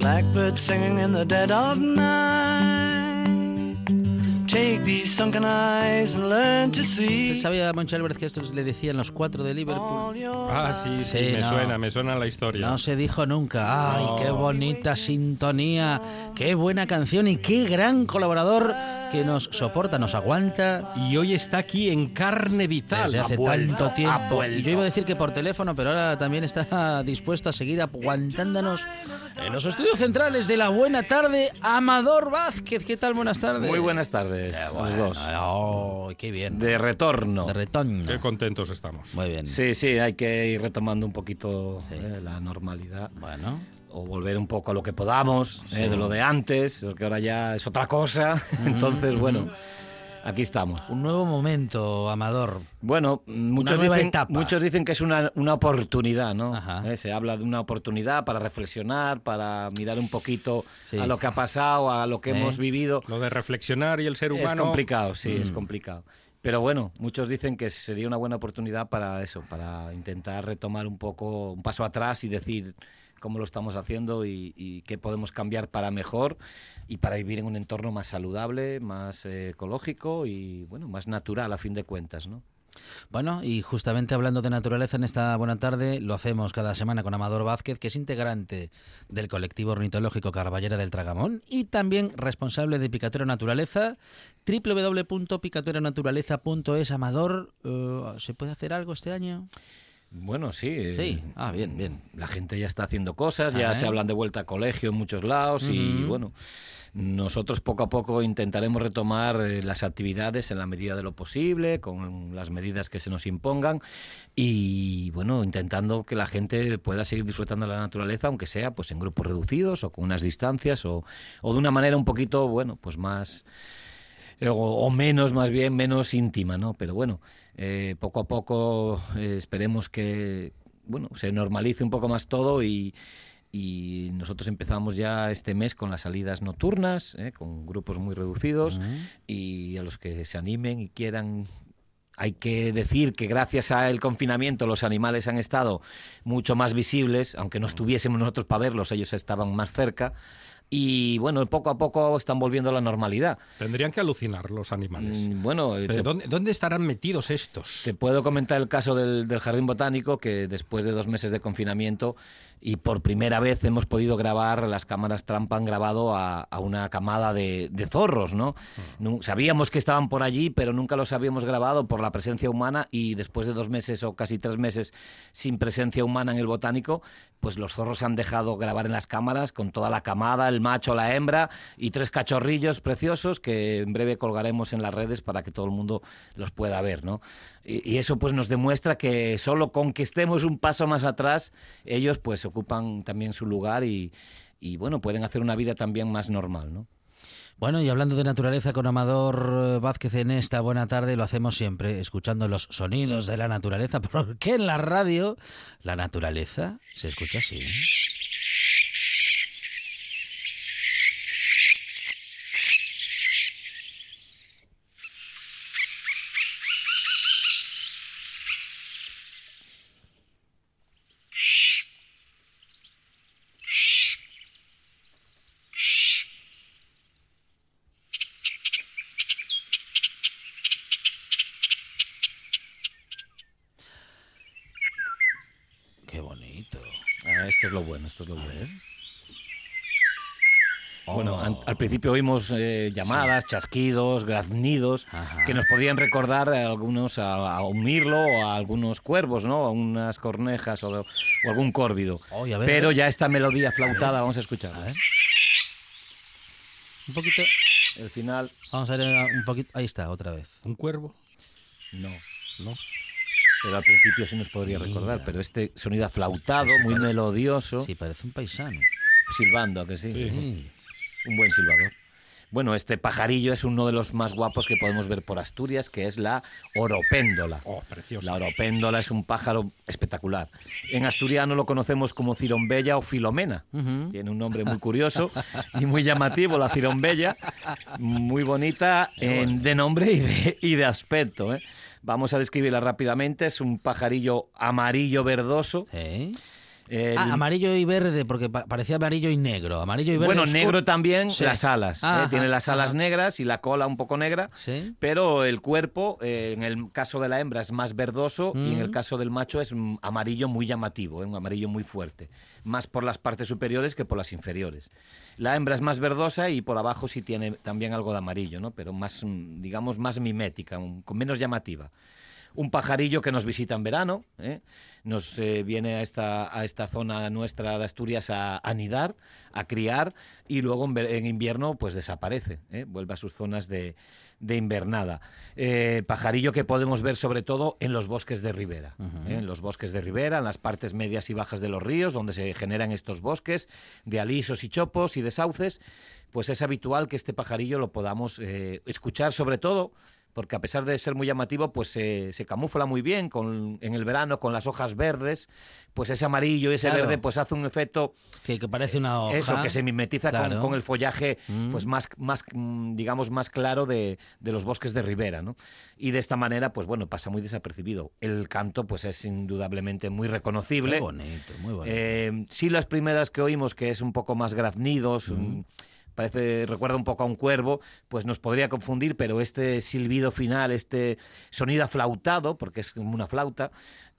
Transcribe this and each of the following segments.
Blackbird singing in the dead of night. Take these sunken eyes and learn to see. ¿Sabía Moncho Álvarez que esto le decían los cuatro de Liverpool? Ah, sí, sí, Sí, me no. suena, me suena la historia. No se dijo nunca. ¡Ay, No. qué bonita sintonía! ¡Qué buena canción! Y qué gran colaborador que nos soporta, nos aguanta Y hoy está aquí en carne vital. desde hace vuelto, tanto tiempo. Y yo iba a decir que por teléfono, pero ahora también está dispuesto a seguir aguantándonos en los estudios centrales de la Buena Tarde, Amador Vázquez. ¿Qué tal? Buenas tardes. Muy buenas tardes, los bueno. dos. Oh, qué bien. De retorno. De retorno. Qué contentos estamos. Muy bien. Sí, sí, hay que ir retomando un poquito eh, la normalidad Bueno. o volver un poco a lo que podamos eh, de lo de antes, porque ahora ya es otra cosa. Entonces, bueno, aquí estamos. Un nuevo momento, Amador. Bueno, muchos nueva dicen, etapa. muchos dicen que es una, una oportunidad, ¿no? Ajá. Eh, se habla de una oportunidad para reflexionar, para mirar un poquito Sí. a lo que ha pasado, a lo que Sí. hemos vivido. Lo de reflexionar y el ser Es humano. complicado, sí, es Mm. complicado. Pero bueno, muchos dicen que sería una buena oportunidad para eso, para intentar retomar un poco, un paso atrás y decir cómo lo estamos haciendo y, qué podemos cambiar para mejor y para vivir en un entorno más saludable, más eh, ecológico y bueno, más natural a fin de cuentas, ¿no? Bueno, y justamente hablando de naturaleza en esta buena tarde, lo hacemos cada semana con Amador Vázquez, que es integrante del colectivo ornitológico Carballera del Tragamón y también responsable de Picatura Naturaleza, www.picaturaнаturaleza.es. Amador, eh, ¿se puede hacer algo este año? Bueno, sí. eh, Sí, ah, bien, bien. La gente ya está haciendo cosas, ya Ah, se ¿eh? hablan de vuelta a colegio en muchos lados y bueno, nosotros poco a poco intentaremos retomar eh, las actividades en la medida de lo posible, con las medidas que se nos impongan y bueno, intentando que la gente pueda seguir disfrutando de la naturaleza, aunque sea pues en grupos reducidos o con unas distancias o, o de una manera un poquito, bueno, pues más eh, o, o menos, más bien, menos íntima, ¿no? Pero bueno, eh, poco a poco eh, esperemos que, bueno, se normalice un poco más todo y, y nosotros empezamos ya este mes con las salidas nocturnas, ¿eh? con grupos muy reducidos y a los que se animen y quieran hay que decir que gracias al confinamiento los animales han estado mucho más visibles, aunque no estuviésemos nosotros para verlos, ellos estaban más cerca. Y bueno, poco a poco están volviendo a la normalidad. Tendrían que alucinar los animales. Mm, Bueno, eh, Pero te, ¿dónde, dónde estarán metidos estos? te puedo comentar el caso del, del Jardín Botánico, que después de dos meses de confinamiento y por primera vez hemos podido grabar, las cámaras trampa han grabado a, a una camada de, de zorros, ¿no? Nu- Sabíamos que estaban por allí, pero nunca los habíamos grabado por la presencia humana y después de dos meses o casi tres meses sin presencia humana en el botánico, pues los zorros se han dejado grabar en las cámaras con toda la camada, el macho, la hembra y tres cachorrillos preciosos que en breve colgaremos en las redes para que todo el mundo los pueda ver, ¿no? Y, eso pues nos demuestra que solo con que estemos un paso más atrás, ellos pues ocupan también su lugar y, y bueno, pueden hacer una vida también más normal, ¿no? Bueno, y hablando de naturaleza con Amador eh, Vázquez en esta buena tarde, lo hacemos siempre escuchando los sonidos de la naturaleza, porque en la radio la naturaleza se escucha así. Qué bonito. Ah, esto es lo bueno, esto es lo bueno. Bueno, Oh. an- al principio oímos eh, llamadas, chasquidos, graznidos, Ajá. que nos podían recordar a algunos a, a un mirlo o a algunos cuervos, ¿no? A unas cornejas o, o algún córvido. Ver, a Pero ya esta melodía flautada, vamos a escuchar. A ver. Un poquito. El final, Vamos a ver eh, un poquito. Ahí está, otra vez. ¿Un cuervo? no. No. pero al principio sí nos podría recordar. Pero este sonido aflautado, muy melodioso, Sí, parece un paisano. silbando, ¿a que sí? Sí. Un buen silbador. Bueno, este pajarillo es uno de los más guapos que podemos ver por Asturias, que es la oropéndola. Oh, precioso. La oropéndola es un pájaro espectacular. En asturiano lo conocemos como cirombella o filomena. Ujú. Tiene un nombre muy curioso y muy llamativo, la cirombella. Muy bonita en- de nombre y de, y de aspecto. ¿eh? Vamos a describirla rápidamente. Es un pajarillo amarillo verdoso. ¿Eh? El- Ah, amarillo y verde, porque pa- parecía amarillo y negro. Amarillo y verde. bueno, oscuro. negro también Sí. las alas. ¿eh? Ajá, Tiene las alas ajá. negras y la cola un poco negra. Sí. Pero el cuerpo, eh, en el caso de la hembra, es más verdoso y en el Mm. caso del macho es mm, amarillo muy llamativo, ¿eh? un amarillo muy fuerte. Más por las partes superiores que por las inferiores. La hembra es más verdosa y por abajo sí tiene también algo de amarillo, ¿no? pero más, mm, digamos, más mimética, un- con menos llamativa. Un pajarillo que nos visita en verano, ¿eh? nos eh, viene a esta, a esta zona nuestra de Asturias a anidar, a criar y luego en, invierno pues desaparece, ¿eh? vuelve a sus zonas de, de invernada. Eh, pajarillo que podemos ver sobre todo en los bosques de ribera, en los bosques de ribera, en las partes medias y bajas de los ríos, donde se generan estos bosques de alisos y chopos y de sauces, pues es habitual que este pajarillo lo podamos escuchar sobre todo porque a pesar de ser muy llamativo, pues se- se camufla muy bien con, en el verano con las hojas verdes, pues ese amarillo y ese Claro. verde pues hace un efecto Que, que parece una hoja. eso, que se mimetiza con- Claro. con, el follaje, Mm. pues más, más, mm, digamos, más claro de, de los bosques de ribera, ¿no? Y de esta manera, pues bueno, pasa muy desapercibido. El canto, pues es indudablemente muy reconocible. Qué bonito, muy bonito. Eh, sí, las primeras que oímos, que es un poco más graznidos, un- parece, recuerda un poco a un cuervo, pues nos podría confundir, pero este silbido final, este sonido aflautado, porque es como una flauta,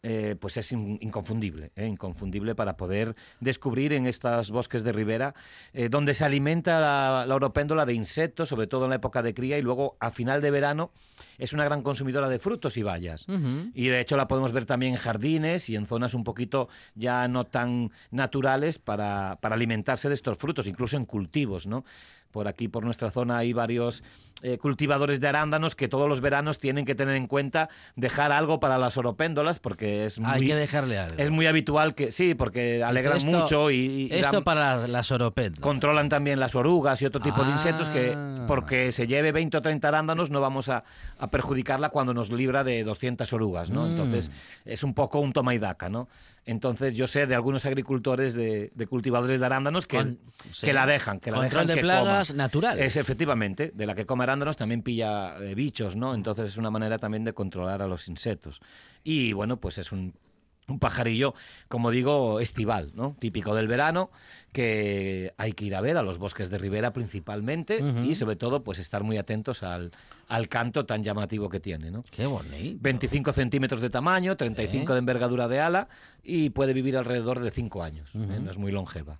eh, pues es in- inconfundible, ¿eh? inconfundible para poder descubrir en estos bosques de ribera, eh, donde se alimenta la, la oropéndola de insectos, sobre todo en la época de cría, y luego a final de verano es una gran consumidora de frutos y bayas. Y de hecho la podemos ver también en jardines y en zonas un poquito ya no tan naturales para, para alimentarse de estos frutos, incluso en cultivos, ¿no? Por aquí, por nuestra zona, hay varios eh, cultivadores de arándanos que todos los veranos tienen que tener en cuenta dejar algo para las oropéndolas porque es muy, Hay que dejarle algo. es muy habitual que sí, porque alegran Esto- mucho y, y Esto dan- para las oropéndolas. controlan también las orugas y otro tipo de insectos que Ah. porque se lleve 20 o 30 arándanos no vamos a, a perjudicarla cuando nos libra de 200 orugas, ¿no? Mm. Entonces es un poco un toma y daca, ¿no? Entonces yo sé de algunos agricultores de, de cultivadores de arándanos que, Con- sí. que la dejan, que la dejan de que plagas coma. naturales. Es efectivamente, de la que come arándanos también pilla eh, bichos, ¿no? Entonces es una manera también de controlar a los insectos. Y bueno, pues es un, un pajarillo, como digo, estival, ¿no? Típico del verano, que hay que ir a ver a los bosques de ribera principalmente y sobre todo pues estar muy atentos al, al canto tan llamativo que tiene, ¿no? Qué bonito. 25 centímetros de tamaño, 35 ¿Eh? de envergadura de ala y puede vivir alrededor de 5 años, ¿eh? No es muy longeva.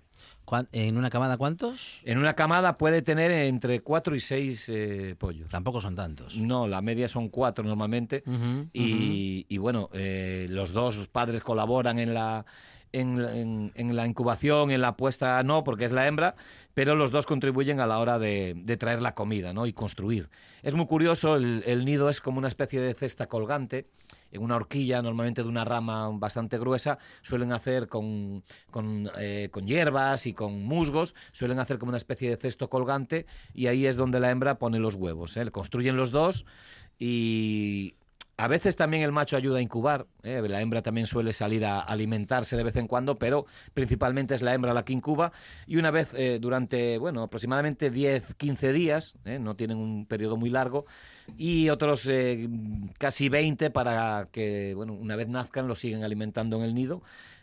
¿Cuán- ¿En una camada cuántos? En una camada puede tener entre 4 y 6 pollos. Tampoco son tantos. No, la media son cuatro normalmente. Ujú, y, y bueno, eh, los dos padres colaboran en la, en, la- incubación, en la puesta no, porque es la hembra, pero los dos contribuyen a la hora de, traer la comida ¿no? y construir. Es muy curioso, el, el nido es como una especie de cesta colgante, en una horquilla, normalmente de una rama bastante gruesa, suelen hacer con, con, eh, con hierbas y con musgos, suelen hacer como una especie de cesto colgante y ahí es donde la hembra pone los huevos. ¿eh? Construyen los dos y a veces también el macho ayuda a incubar, ¿eh? la hembra también suele salir a alimentarse de vez en cuando, pero principalmente es la hembra la que incuba y una vez eh, durante, bueno, aproximadamente 10, 15 días, ¿eh? no tienen un periodo muy largo, y otros casi 20 para que, bueno, una vez nazcan lo siguen alimentando en el nido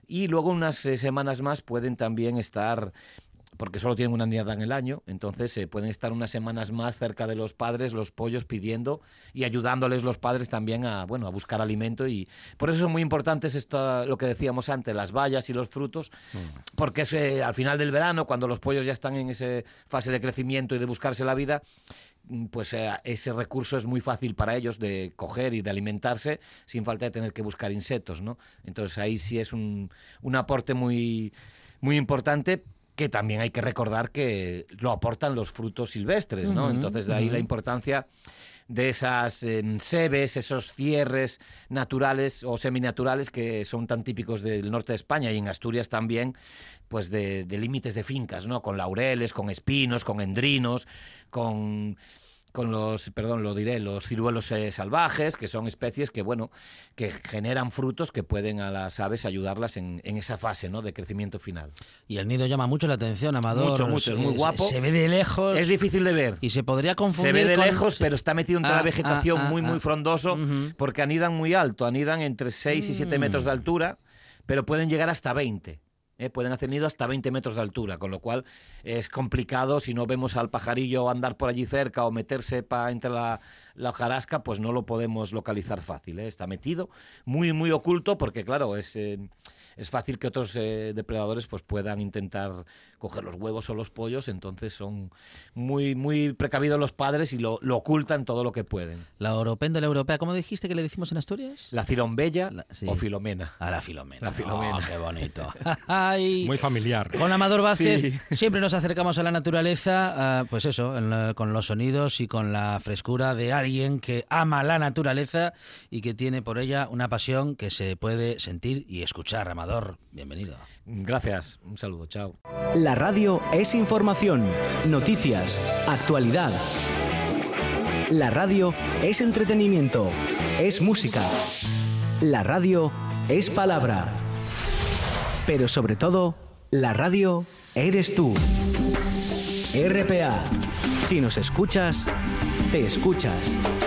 y luego unas semanas más pueden también estar porque solo tienen una nidada en el año, entonces eh, pueden estar unas semanas más cerca de los padres, los pollos pidiendo y ayudándoles los padres también a bueno a buscar alimento y por eso son muy importantes esto, lo que decíamos antes, las bayas y los frutos, porque es eh, al final del verano cuando los pollos ya están en esa fase de crecimiento y de buscarse la vida, mm, pues eh, ese recurso es muy fácil para ellos de coger y de alimentarse sin falta de tener que buscar insectos, ¿no? Entonces ahí sí es un, un aporte muy muy importante que también hay que recordar que lo aportan los frutos silvestres, ¿no? Entonces de ahí la importancia de esas em, sebes, esos cierres naturales o seminaturales que son tan típicos del norte de España y en Asturias también, pues de, de límites de fincas, ¿no? Con laureles, con espinos, con endrinos, con con los, perdón, lo diré, los ciruelos eh, salvajes, que son especies que, bueno, que generan frutos que pueden a las aves ayudarlas en, en esa fase, ¿no? De crecimiento final. Y el nido llama mucho la atención, Amador. Mucho, mucho, es muy guapo. Se ve de lejos. Es difícil de ver. Y se podría confundir Se ve de con- lejos, pero está metido entre Ah, la vegetación ah, ah, muy, muy ah. frondoso, porque anidan muy alto, anidan entre 6 y 7 Mm. metros de altura, pero pueden llegar hasta 20. ¿Eh? Pueden hacer nido hasta 20 metros de altura, con lo cual es complicado si no vemos al pajarillo andar por allí cerca o meterse pa entre la, la hojarasca, pues no lo podemos localizar fácil. ¿eh? Está metido muy, muy oculto, porque claro, es, eh, es fácil que otros depredadores pues puedan intentar coger los huevos o los pollos, entonces son muy, muy precavidos los padres y lo, lo ocultan todo lo que pueden. La oropéndola europea, ¿cómo dijiste que le decimos en Asturias? La cirombella La- sí. o filomena. A la filomena. La filomena. Oh, qué bonito. Ay, Muy familiar. Con Amador Vázquez Sí. siempre nos acercamos a la naturaleza, ah, pues eso, en la- con los sonidos y con la frescura de alguien que ama la naturaleza y que tiene por ella una pasión que se puede sentir y escuchar. Amador, bienvenido. Gracias, un saludo, chao. La radio es información, noticias, actualidad. La radio es entretenimiento, es música. La radio es palabra. Pero sobre todo, la radio eres tú. RPA. Si nos escuchas, te escuchas.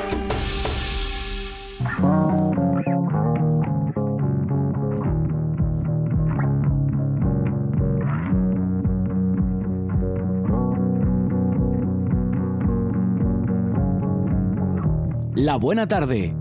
La buena tarde.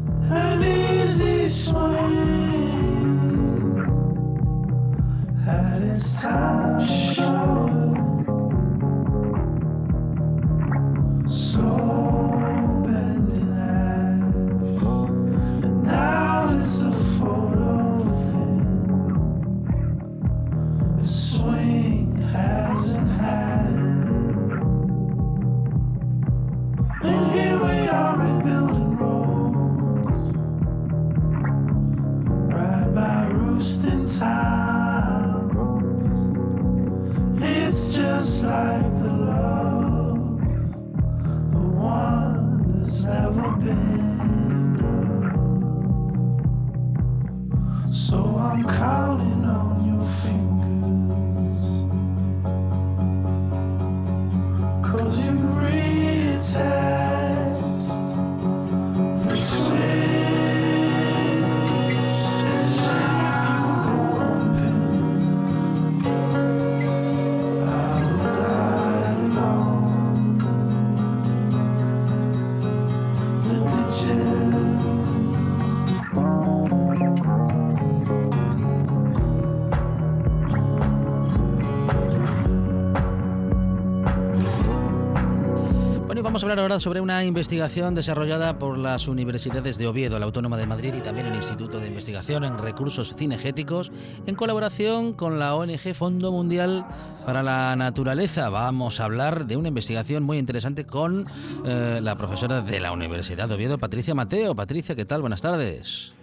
Hablar ahora sobre una investigación desarrollada por las universidades de Oviedo, la Autónoma de Madrid y también el Instituto de Investigación en Recursos Cinegéticos, en colaboración con la ONG Fondo Mundial para la Naturaleza. Vamos a hablar de una investigación muy interesante con eh, la profesora de la Universidad de Oviedo, Patricia Mateo. Patricia, ¿qué tal? Buenas tardes.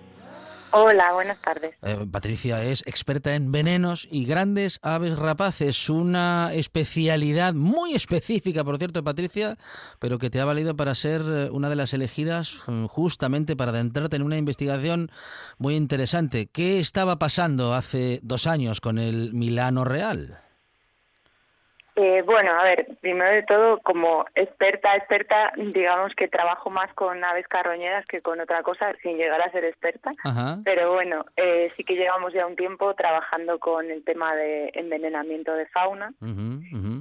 Hola, buenas tardes. Eh, Patricia es experta en venenos y grandes aves rapaces, una especialidad muy específica, por cierto, Patricia, pero que te ha valido para ser eh, una de las elegidas mm, justamente para adentrarte en una investigación muy interesante. ¿Qué estaba pasando hace dos años con el Milano Real? Eh, bueno, a ver, primero de todo, como experta, experta, digamos que trabajo más con aves carroñeras que con otra cosa, sin llegar a ser experta. Ajá. Pero bueno, eh, sí que llevamos ya un tiempo trabajando con el tema de envenenamiento de fauna.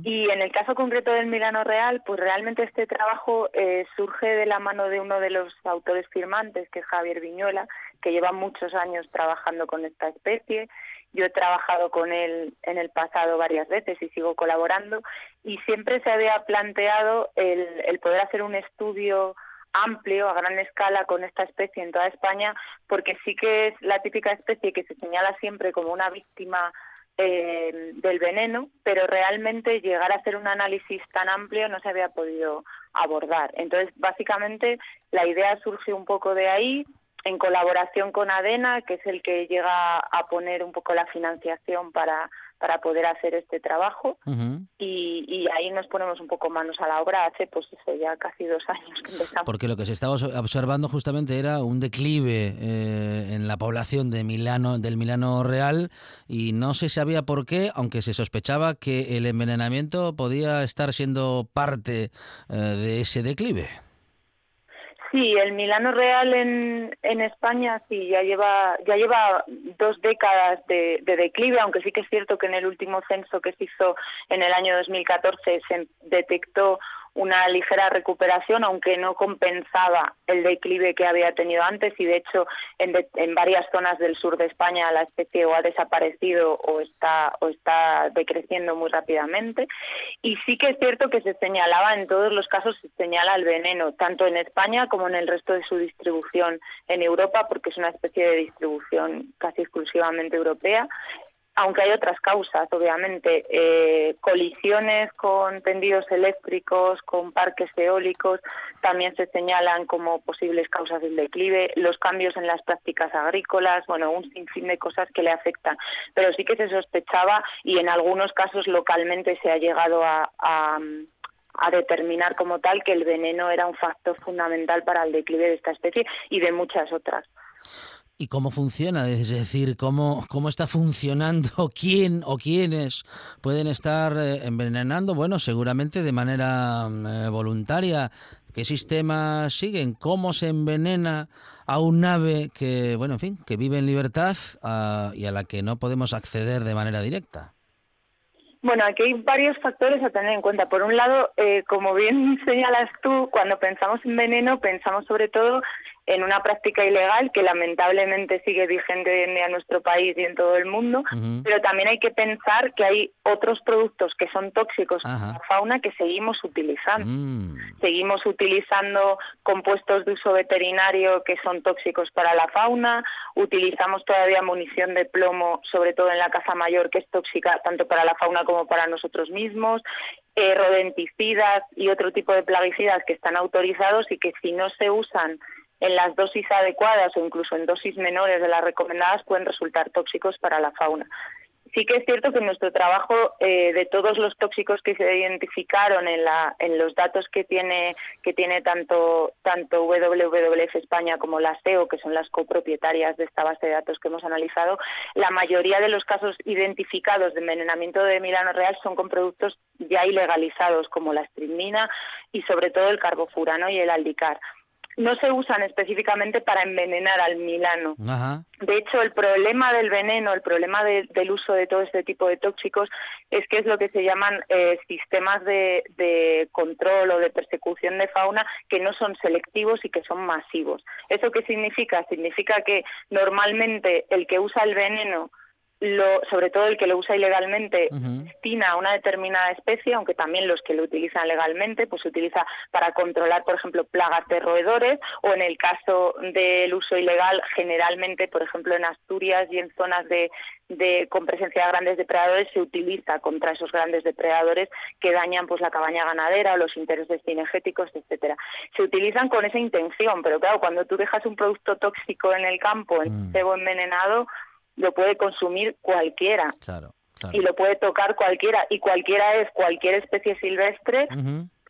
Y en el caso concreto del Milano Real, pues realmente este trabajo eh, surge de la mano de uno de los autores firmantes, que es Javier Viñuela, que lleva muchos años trabajando con esta especie. Yo he trabajado con él en el pasado varias veces y sigo colaborando y siempre se había planteado el, el poder hacer un estudio amplio, a gran escala, con esta especie en toda España, porque sí que es la típica especie que se señala siempre como una víctima eh, del veneno, pero realmente llegar a hacer un análisis tan amplio no se había podido abordar. Entonces, básicamente, la idea surge un poco de ahí, en colaboración con ADENA, que es el que llega a poner un poco la financiación para, para poder hacer este trabajo. Y, y ahí nos ponemos un poco manos a la obra hace, pues eso, ya casi dos años que empezamos. Porque lo que se estaba obs- observando justamente era un declive eh, en la población de Milano, del Milano Real y no se sabía por qué, aunque se sospechaba que el envenenamiento podía estar siendo parte eh, de ese declive. Sí, el Milano Real en, España sí ya lleva ya lleva dos décadas de declive, aunque sí que es cierto que en el último censo que se hizo en el año 2014 se detectó una ligera recuperación, aunque no compensaba el declive que había tenido antes y de hecho en, varias zonas del sur de España la especie o ha desaparecido o está o está decreciendo muy rápidamente. Y sí que es cierto que se señalaba en todos los casos se señala el veneno tanto en España como en el resto de su distribución en Europa porque es una especie de distribución casi exclusivamente europea aunque hay otras causas, obviamente, eh, colisiones con tendidos eléctricos, con parques eólicos, también se señalan como posibles causas del declive, los cambios en las prácticas agrícolas, bueno, un sinfín de cosas que le afectan. Pero sí que se sospechaba y en algunos casos localmente se ha llegado a, determinar como tal que el veneno era un factor fundamental para el declive de esta especie y de muchas otras. ¿Y cómo funciona? Es decir, ¿cómo, cómo está funcionando? ¿Quién o quiénes pueden estar eh, envenenando? Bueno, seguramente de manera mm, eh, voluntaria. ¿Qué sistemas siguen? ¿Cómo se envenena a un ave que, bueno, en fin, que vive en libertad ah, y a la que no podemos acceder de manera directa? Bueno, aquí hay varios factores a tener en cuenta. Por un lado, eh, como bien señalas tú, cuando pensamos en veneno, pensamos sobre todo en una práctica ilegal que lamentablemente sigue vigente hoy en día en nuestro país y en todo el mundo, pero también hay que pensar que hay otros productos que son tóxicos Ajá. para la fauna que seguimos utilizando. Mm, Seguimos utilizando compuestos de uso veterinario que son tóxicos para la fauna, utilizamos todavía munición de plomo, sobre todo en la caza mayor, que es tóxica tanto para la fauna como para nosotros mismos, eh, rodenticidas y otro tipo de plaguicidas que están autorizados y que si no se usan en las dosis adecuadas o incluso en dosis menores de las recomendadas pueden resultar tóxicos para la fauna. Sí que es cierto que nuestro trabajo eh, de todos los tóxicos que se identificaron en, los datos que tiene tanto tanto WWF España como la SEO, que son las copropietarias de esta base de datos que hemos analizado, la mayoría de los casos identificados de envenenamiento de Milano Real son con productos ya ilegalizados como la estrimina y sobre todo el carbofurano y el aldicar. No se usan específicamente para envenenar al milano, ajá. de hecho, el problema del veneno, el problema de- del uso de todo este tipo de tóxicos es que es lo que se llaman eh, sistemas de, de control o de persecución de fauna que no son selectivos y que son masivos. ¿Eso qué significa? Significa que normalmente el que usa el veneno lo, sobre todo el que lo usa ilegalmente, destina a una determinada especie, aunque también los que lo utilizan legalmente, pues se utiliza para controlar, por ejemplo, plagas de roedores, o en el caso del uso ilegal, generalmente, por ejemplo, en Asturias y en zonas de, de con presencia de grandes depredadores, se utiliza contra esos grandes depredadores que dañan pues la cabaña ganadera o los intereses cinegéticos, etcétera. Se utilizan con esa intención, pero claro, cuando tú dejas un producto tóxico en el campo, en Mm. cebo envenenado, lo puede consumir cualquiera. Claro, claro. y lo puede tocar cualquiera. Y cualquiera es cualquier especie silvestre.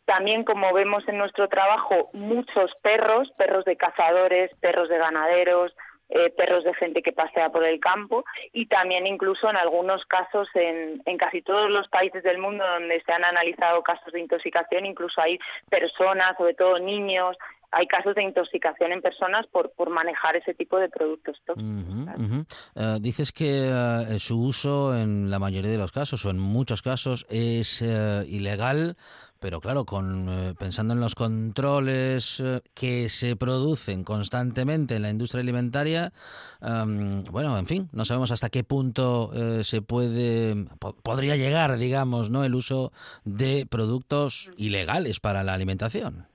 También como vemos en nuestro trabajo muchos perros perros de cazadores perros de ganaderos eh, perros de gente que pasea por el campo. Y también incluso en algunos casos en, en casi todos los países del mundo donde se han analizado casos de intoxicación incluso hay personas sobre todo niños hay casos de intoxicación en personas por, por manejar ese tipo de productos tóxicos. Eh, dices que eh, su uso en la mayoría de los casos o en muchos casos es eh, ilegal, pero claro, con pensando en los controles que se producen constantemente en la industria alimentaria, em, bueno, en fin, no sabemos hasta qué punto se puede po- podría llegar, digamos, no el uso de productos ilegales para la alimentación.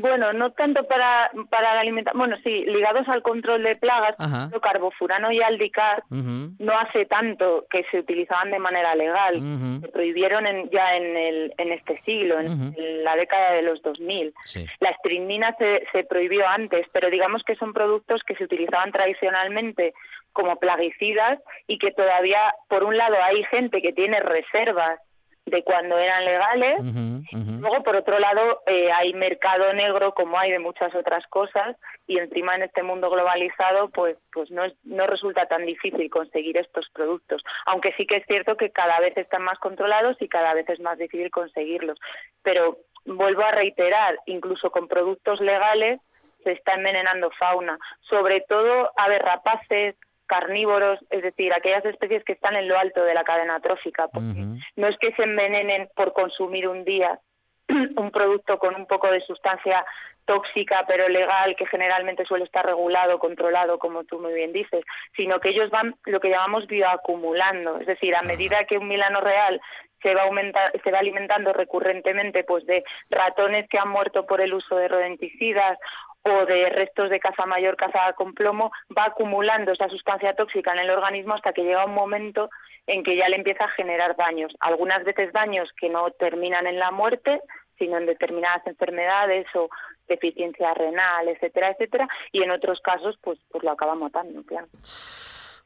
Bueno, no tanto para, para la alimentación, bueno, sí, ligados al control de plagas, Ajá. carbofurano y aldicar no hace tanto que se utilizaban de manera legal. Se prohibieron en- ya en, el, en este siglo, en, la década de los 2000. Sí. La estrinina se, se prohibió antes, pero digamos que son productos que se utilizaban tradicionalmente como plaguicidas y que todavía, por un lado, hay gente que tiene reservas de cuando eran legales. Ujú. Luego, por otro lado, eh, hay mercado negro, como hay de muchas otras cosas, y encima en este mundo globalizado, pues, pues no, es- no resulta tan difícil conseguir estos productos. Aunque sí que es cierto que cada vez están más controlados y cada vez es más difícil conseguirlos. Pero vuelvo a reiterar, incluso con productos legales se está envenenando fauna, sobre todo aves rapaces, carnívoros, es decir, aquellas especies que están en lo alto de la cadena trófica, porque no es que se envenenen por consumir un día un producto con un poco de sustancia tóxica pero legal que generalmente suele estar regulado, controlado, como tú muy bien dices, sino que ellos van lo que llamamos bioacumulando, es decir, a medida que un milano real se va aumenta- se va alimentando recurrentemente pues de ratones que han muerto por el uso de rodenticidas o de restos de caza mayor cazada con plomo, va acumulando esa sustancia tóxica en el organismo hasta que llega un momento en que ya le empieza a generar daños. Algunas veces daños que no terminan en la muerte, sino en determinadas enfermedades o deficiencia renal, etcétera, etcétera, y en otros casos pues pues lo acaba matando, claro.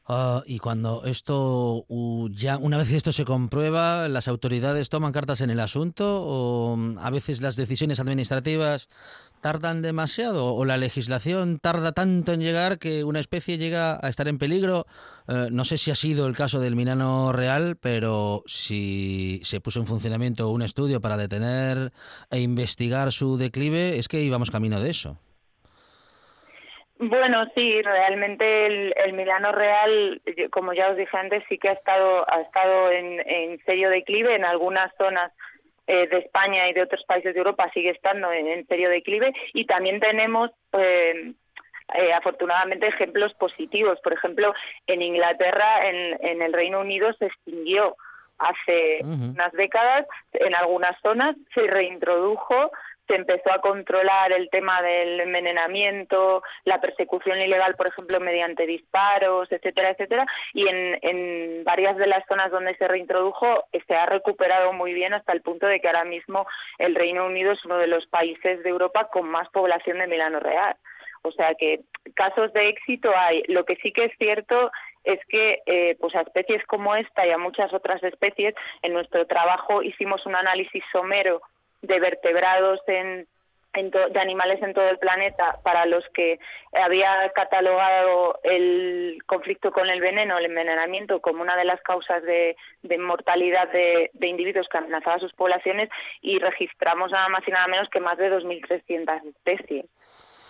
Ah, y cuando esto, ya una vez esto se comprueba, las autoridades toman cartas en el asunto o mm, a veces las decisiones administrativas tardan demasiado o la legislación tarda tanto en llegar que una especie llega a estar en peligro. Eh, no sé si ha sido el caso del Minano Real, pero si se puso en funcionamiento un estudio para detener e investigar su declive, es que íbamos camino de eso. Bueno, sí, realmente el, el Milano Real, como ya os dije antes, sí que ha estado, ha estado en, en serio declive. En algunas zonas eh, de España y de otros países de Europa sigue estando en, en serio declive. Y también tenemos, eh, eh, afortunadamente, ejemplos positivos. Por ejemplo, en Inglaterra, en, en el Reino Unido, se extinguió hace unas décadas. En algunas zonas se reintrodujo se empezó a controlar el tema del envenenamiento, la persecución ilegal, por ejemplo, mediante disparos, etcétera, etcétera, y en, varias de las zonas donde se reintrodujo eh, se ha recuperado muy bien hasta el punto de que ahora mismo el Reino Unido es uno de los países de Europa con más población de Milano Real. O sea que casos de éxito hay. Lo que sí que es cierto es que eh, pues a especies como esta y a muchas otras especies, en nuestro trabajo hicimos un análisis somero de vertebrados en, en to- de animales en todo el planeta para los que había catalogado el conflicto con el veneno, el envenenamiento, como una de las causas de, de mortalidad de, de individuos que amenazaba sus poblaciones y registramos nada más y nada menos que más de 2.300 especies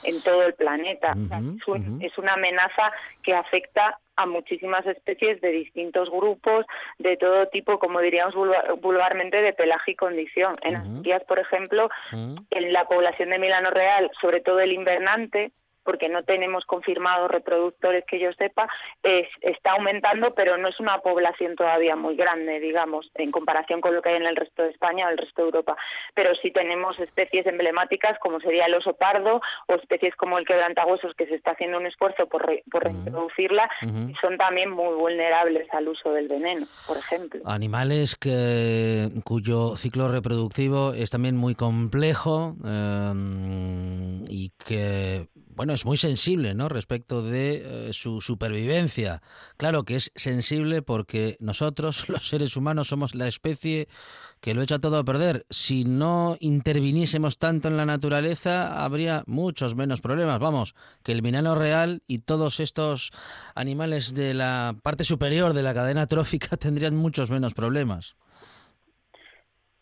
en todo el planeta. O sea, Ujú, es, un- es una amenaza que afecta a muchísimas especies de distintos grupos, de todo tipo, como diríamos vulgar- vulgarmente, de pelaje y condición. En Ujú. Asturias, por ejemplo, en la población de Milano Real, sobre todo el invernante, porque no tenemos confirmados reproductores que yo sepa, es- está aumentando, pero no es una población todavía muy grande, digamos, en comparación con lo que hay en el resto de España o el resto de Europa. Pero sí tenemos especies emblemáticas como sería el oso pardo o especies como el quebrantahuesos, que se está haciendo un esfuerzo por, re- por y son también muy vulnerables al uso del veneno, por ejemplo. Animales que, cuyo ciclo reproductivo es también muy complejo eh, y que, bueno, es muy sensible ¿no? respecto de eh, su supervivencia. Claro que es sensible porque nosotros, los seres humanos, somos la especie que lo echa todo a perder. Si no interviniésemos tanto en la naturaleza, habría muchos menos problemas. Vamos, que el minano real y todos estos animales de la parte superior de la cadena trófica tendrían muchos menos problemas.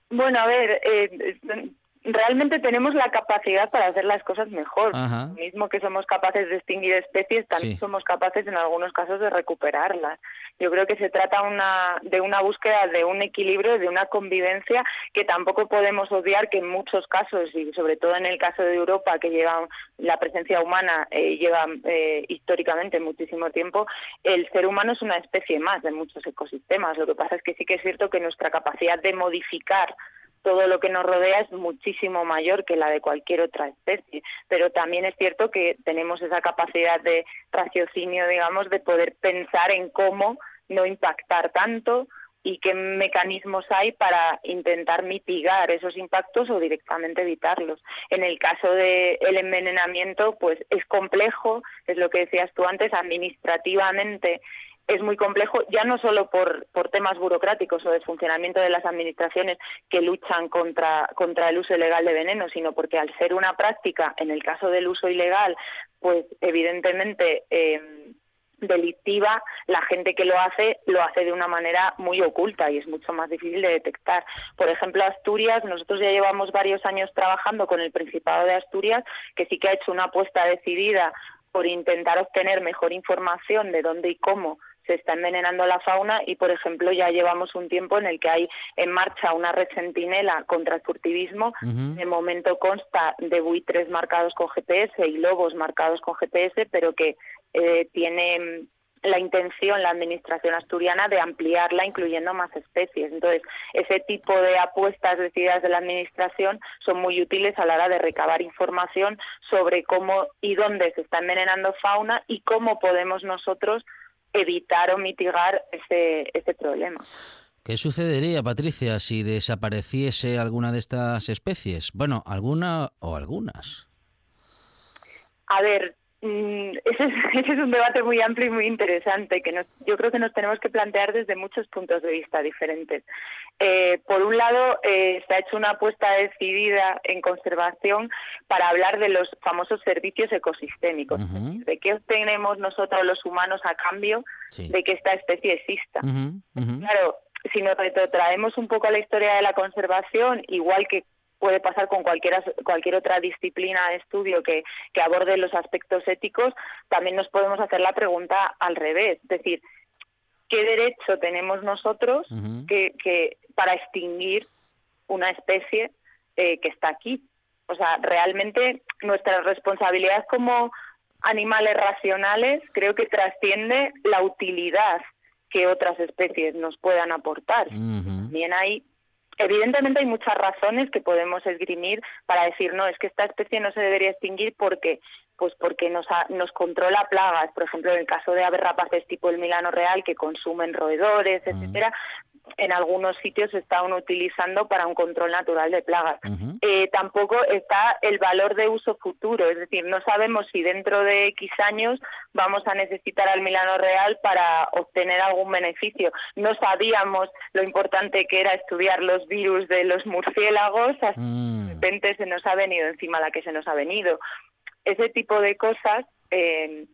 Bueno, a ver, eh, realmente tenemos la capacidad para hacer las cosas mejor. Ajá. Mismo que somos capaces de extinguir especies, también Sí. somos capaces en algunos casos de recuperarlas. Yo creo que se trata una, de una búsqueda de un equilibrio, de una convivencia que tampoco podemos obviar que en muchos casos, y sobre todo en el caso de Europa, que lleva la presencia humana eh, lleva eh, históricamente muchísimo tiempo, el ser humano es una especie más de muchos ecosistemas. Lo que pasa es que sí que es cierto que nuestra capacidad de modificar todo lo que nos rodea es muchísimo mayor que la de cualquier otra especie. Pero también es cierto que tenemos esa capacidad de raciocinio, digamos, de poder pensar en cómo no impactar tanto y qué mecanismos hay para intentar mitigar esos impactos o directamente evitarlos. En el caso del el envenenamiento, pues es complejo, es lo que decías tú antes, administrativamente es muy complejo, ya no solo por, temas burocráticos o de funcionamiento de las administraciones que luchan contra, contra el uso ilegal de veneno, sino porque al ser una práctica, en el caso del uso ilegal, pues evidentemente eh, delictiva, la gente que lo hace lo hace de una manera muy oculta y es mucho más difícil de detectar. Por ejemplo, Asturias, nosotros ya llevamos varios años trabajando con el Principado de Asturias, que sí que ha hecho una apuesta decidida por intentar obtener mejor información de dónde y cómo se está envenenando la fauna y, por ejemplo, ya llevamos un tiempo en el que hay en marcha una red centinela contra el furtivismo. De momento consta de buitres marcados con GPS y lobos marcados con GPS, pero que eh, tiene mm, la intención la administración asturiana de ampliarla incluyendo más especies. Entonces, ese tipo de apuestas decididas de la administración son muy útiles a la hora de recabar información sobre cómo y dónde se está envenenando fauna y cómo podemos nosotros evitar o mitigar ese, ese problema. ¿Qué sucedería, Patricia, si desapareciese alguna de estas especies? Bueno, alguna o algunas. A ver, mm, ese es, ese es un debate muy amplio y muy interesante que nos, yo creo que nos tenemos que plantear desde muchos puntos de vista diferentes. Eh, por un lado, eh, se ha hecho una apuesta decidida en conservación para hablar de los famosos servicios ecosistémicos, Ujú. de qué obtenemos nosotros los humanos a cambio Sí. de que esta especie exista. Claro, si nos retrotraemos un poco a la historia de la conservación, igual que puede pasar con cualquiera, cualquier otra disciplina de estudio que, que aborde los aspectos éticos, también nos podemos hacer la pregunta al revés, es decir, ¿qué derecho tenemos nosotros que, que para extinguir una especie eh, que está aquí? O sea, realmente nuestra responsabilidad como animales racionales creo que trasciende la utilidad que otras especies nos puedan aportar. Ujú. También hay, evidentemente hay muchas razones que podemos esgrimir para decir, no, es que esta especie no se debería extinguir porque pues porque nos, ha- nos controla plagas, por ejemplo, en el caso de aves rapaces tipo el milano real que consumen roedores, etcétera, en algunos sitios se están utilizando para un control natural de plagas. Eh, tampoco está el valor de uso futuro, es decir, no sabemos si dentro de X años vamos a necesitar al Milano Real para obtener algún beneficio. No sabíamos lo importante que era estudiar los virus de los murciélagos, hasta Mm. de repente se nos ha venido encima la que se nos ha venido. Ese tipo de cosas eh,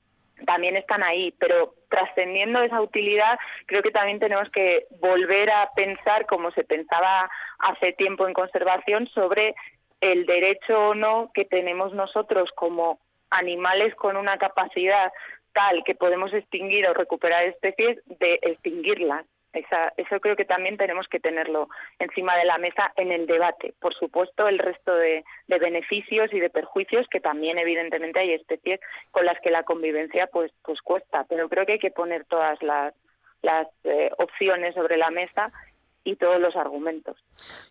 también están ahí, pero trascendiendo esa utilidad, creo que también tenemos que volver a pensar como se pensaba hace tiempo en conservación sobre el derecho o no que tenemos nosotros como animales con una capacidad tal que podemos extinguir o recuperar especies de extinguirlas. Eso creo que también tenemos que tenerlo encima de la mesa en el debate. Por supuesto, el resto de, de beneficios y de perjuicios que también evidentemente hay especies con las que la convivencia pues pues cuesta, pero creo que hay que poner todas las las eh, opciones sobre la mesa y todos los argumentos.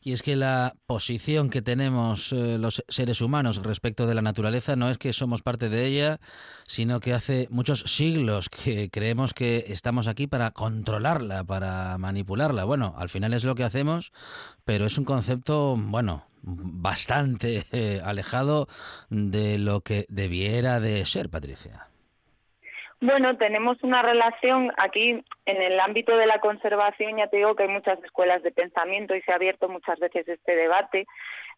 Y es que la posición que tenemos eh, los seres humanos respecto de la naturaleza no es que somos parte de ella, sino que hace muchos siglos que creemos que estamos aquí para controlarla, para manipularla. Bueno, al final es lo que hacemos, pero es un concepto, bueno, bastante eh, alejado de lo que debiera de ser, Patricia. Bueno, tenemos una relación aquí en el ámbito de la conservación, ya te digo que hay muchas escuelas de pensamiento y se ha abierto muchas veces este debate.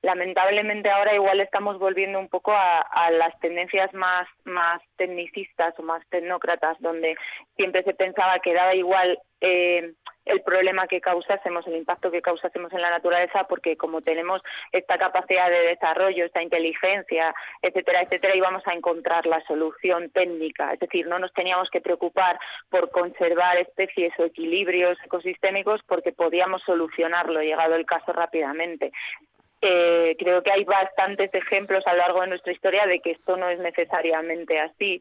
Lamentablemente ahora igual estamos volviendo un poco a, las tendencias más, más tecnicistas o más tecnócratas, donde siempre se pensaba que daba igual eh, el problema que causásemos, el impacto que causásemos en la naturaleza, porque como tenemos esta capacidad de desarrollo, esta inteligencia, etcétera, etcétera, íbamos a encontrar la solución técnica. Es decir, no nos teníamos que preocupar por conservar especies o equilibrios ecosistémicos porque podíamos solucionarlo, llegado el caso rápidamente. Eh, creo que hay bastantes ejemplos a lo largo de nuestra historia de que esto no es necesariamente así.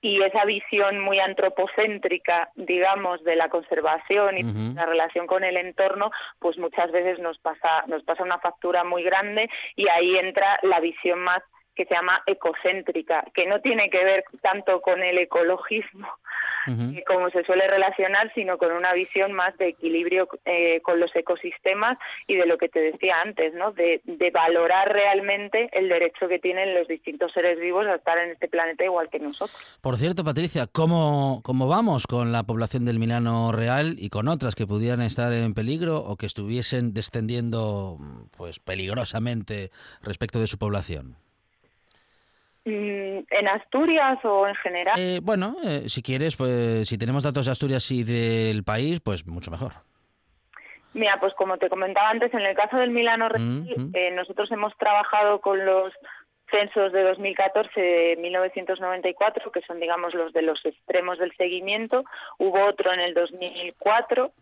Y esa visión muy antropocéntrica, digamos, de la conservación y la relación con el entorno, pues muchas veces nos pasa, nos pasa una factura muy grande y ahí entra la visión más que se llama ecocéntrica, que no tiene que ver tanto con el ecologismo eh, como se suele relacionar, sino con una visión más de equilibrio eh, con los ecosistemas y de lo que te decía antes, ¿no? De, de valorar realmente el derecho que tienen los distintos seres vivos a estar en este planeta igual que nosotros. Por cierto, Patricia, ¿cómo, ¿cómo vamos con la población del Milano real y con otras que pudieran estar en peligro o que estuviesen descendiendo pues peligrosamente respecto de su población? Mm, ¿En Asturias o en general? Eh, bueno, eh, si quieres, pues si tenemos datos de Asturias y del país, pues mucho mejor. Mira, pues como te comentaba antes, en el caso del Milano Mm, mm. eh, nosotros hemos trabajado con los censos de 2014 de 1994, que son, digamos, los de los extremos del seguimiento. Hubo otro en el 2004.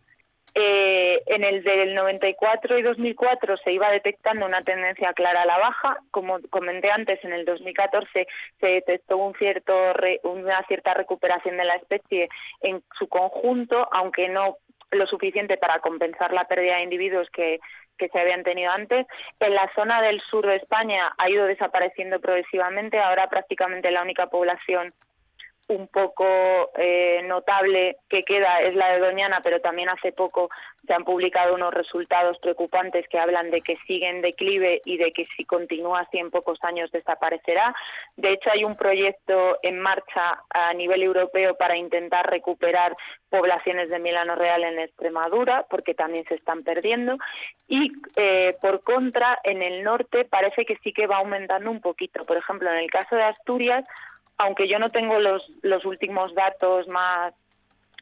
Eh, en el del 94 y 2004 se iba detectando una tendencia clara a la baja. Como comenté antes, en el 2014 se detectó una cierta recuperación de la especie en su conjunto, aunque no lo suficiente para compensar la pérdida de individuos que se habían tenido antes. En la zona del sur de España ha ido desapareciendo progresivamente. Ahora prácticamente la única población un poco eh, notable que queda es la de Doñana, pero también hace poco se han publicado unos resultados preocupantes que hablan de que sigue en declive y de que si continúa así en pocos años desaparecerá. De hecho, hay un proyecto en marcha a nivel europeo para intentar recuperar poblaciones de Milano Real en Extremadura, porque también se están perdiendo. Y eh, por contra, en el norte parece que sí que va aumentando un poquito. Por ejemplo, en el caso de Asturias, aunque yo no tengo los, últimos datos más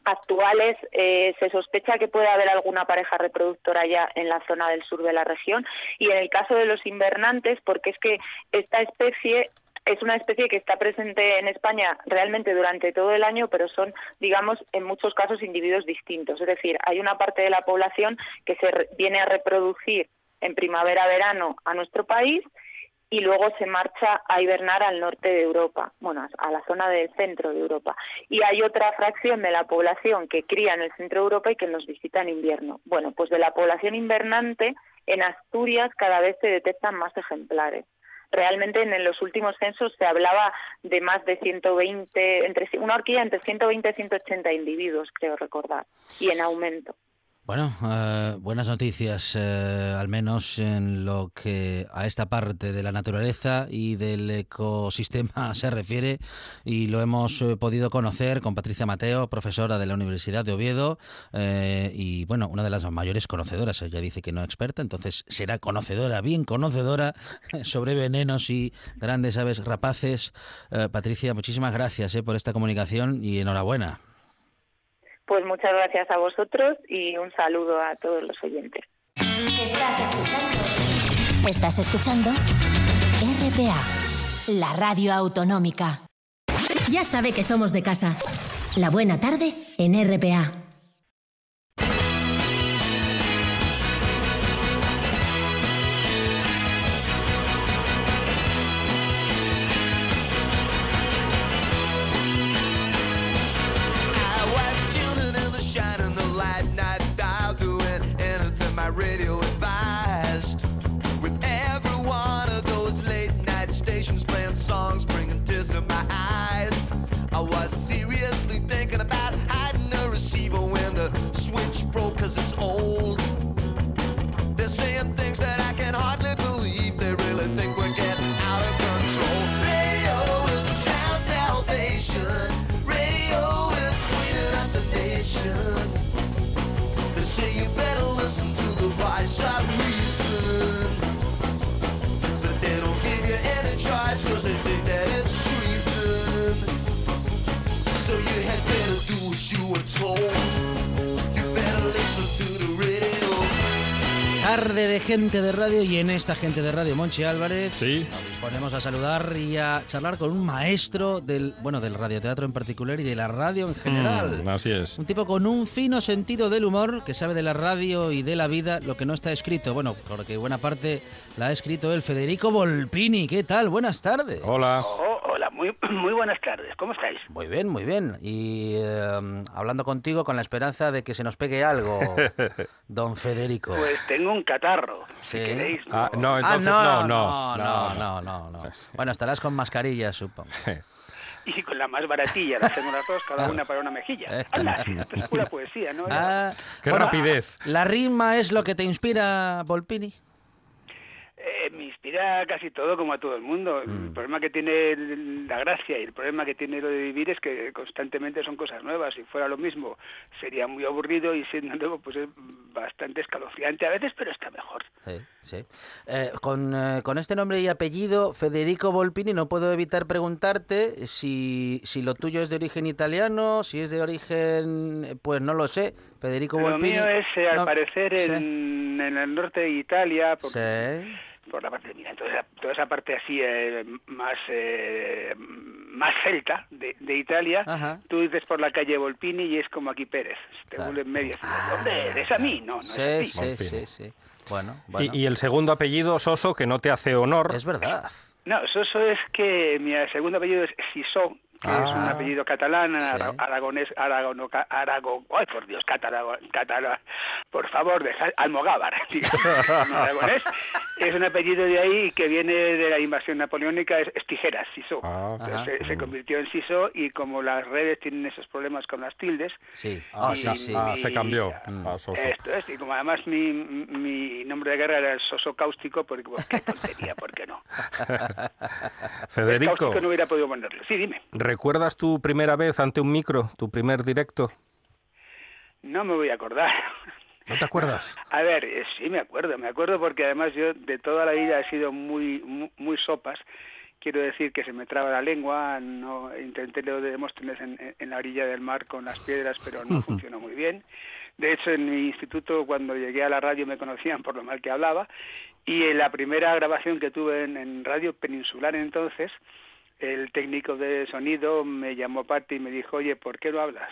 actuales, eh, se sospecha que puede haber alguna pareja reproductora ya en la zona del sur de la región. Y en el caso de los invernantes, porque es que esta especie es una especie que está presente en España realmente durante todo el año, pero son, digamos, en muchos casos individuos distintos. Es decir, hay una parte de la población que se viene a reproducir en primavera-verano a nuestro país y luego se marcha a hibernar al norte de Europa, bueno, a la zona del centro de Europa. Y hay otra fracción de la población que cría en el centro de Europa y que nos visita en invierno. Bueno, pues de la población invernante, en Asturias cada vez se detectan más ejemplares. Realmente en los últimos censos se hablaba de más de 120, entre una horquilla entre 120 y 180 individuos, creo recordar, y en aumento. Bueno, eh, buenas noticias, eh, al menos en lo que a esta parte de la naturaleza y del ecosistema se refiere, y lo hemos eh, podido conocer con Patricia Mateo, profesora de la Universidad de Oviedo, y bueno, una de las mayores conocedoras, ella dice que no experta, entonces será conocedora, bien conocedora sobre venenos y grandes aves rapaces. Patricia, muchísimas gracias por esta comunicación y enhorabuena. Pues muchas gracias a vosotros y un saludo a todos los oyentes. Estás escuchando. Estás escuchando RPA, la radio autonómica. Ya sabe que somos de casa. La buena tarde en RPA. Tarde de gente de radio y en esta gente de radio, Monchi Álvarez, Sí. nos disponemos a saludar y a charlar con un maestro del, bueno, del radioteatro en particular y de la radio en general. Mm, así es. Un tipo con un fino sentido del humor que sabe de la radio y de la vida lo que no está escrito. Bueno, porque buena parte la ha escrito él, Federico Volpini. ¿Qué tal? Buenas tardes. Hola. Oh, hola, muy buenas tardes. ¿Cómo estáis? Muy bien, muy bien. Y eh, hablando contigo con la esperanza de que se nos pegue algo, don Federico. Pues tengo un catarro, si queréis. Ah, no, Ah, entonces no, no, no, no. no, no, no. Bueno, estarás con mascarilla, supongo. Y con la más baratilla, la hacemos las dos, cada una para una mejilla. Anda, esto es pura poesía, ¿no? Ah, Qué bueno, rapidez. ¿La rima es lo que te inspira, Volpini? Eh, me inspira casi todo como a todo el mundo. Mm. El problema que tiene la gracia y el problema que tiene lo de vivir es que constantemente son cosas nuevas. Si fuera lo mismo sería muy aburrido y siendo nuevo pues es bastante escalofriante a veces, pero está mejor. Sí, sí. Eh, con, eh, con este nombre y apellido, Federico Volpini, no puedo evitar preguntarte si, si lo tuyo es de origen italiano, si es de origen, pues no lo sé. Federico Lo Volpini. mío es, eh, al no- parecer, en, en el norte de Italia, por, Sí. Por la parte, mira, toda esa, toda esa parte así eh, más eh, más celta de, de Italia, Ajá. tú dices por la calle Volpini y es como aquí Pérez, te Claro. vuelven medio. Hombre, ¿es a mí? No, no Sí, es a ti. sí, sí, sí. Bueno, bueno. Y, y el segundo apellido, Soso, que no te hace honor. Es verdad. No, eso, eso es que mi segundo apellido es Sisó, que es un Ah. apellido catalán, Sí. ara- aragonés, aragono, arago, ay por Dios, catalán, catalán, por favor, deja, almogávar, aragonés, es un apellido de ahí que viene de la invasión napoleónica, es, es tijeras, Sisó. Ah. Se, se convirtió en Sisó y como las redes tienen esos problemas con las tildes, Sí. Ah, Ah, sí, y- sí. ah, se cambió Mm. a Soso. esto es, y como además mi, mi nombre de guerra era el soso cáustico, porque pues, qué tontería, ¿por qué no? Federico, Cáustico no hubiera podido ponerlo. Sí, dime. ¿Recuerdas tu primera vez ante un micro, tu primer directo? No me voy a acordar. ¿No te acuerdas? A ver, eh, sí me acuerdo, me acuerdo porque además yo de toda la vida he sido muy muy, muy sopas. Quiero decir que se me traba la lengua, no intenté lo de Demóstenes en, en- la orilla del mar con las piedras, pero no funcionó muy bien. De hecho, en mi instituto, cuando llegué a la radio, me conocían por lo mal que hablaba. Y en la primera grabación que tuve en, en Radio Peninsular entonces, el técnico de sonido me llamó aparte y me dijo, oye, ¿por qué no hablas?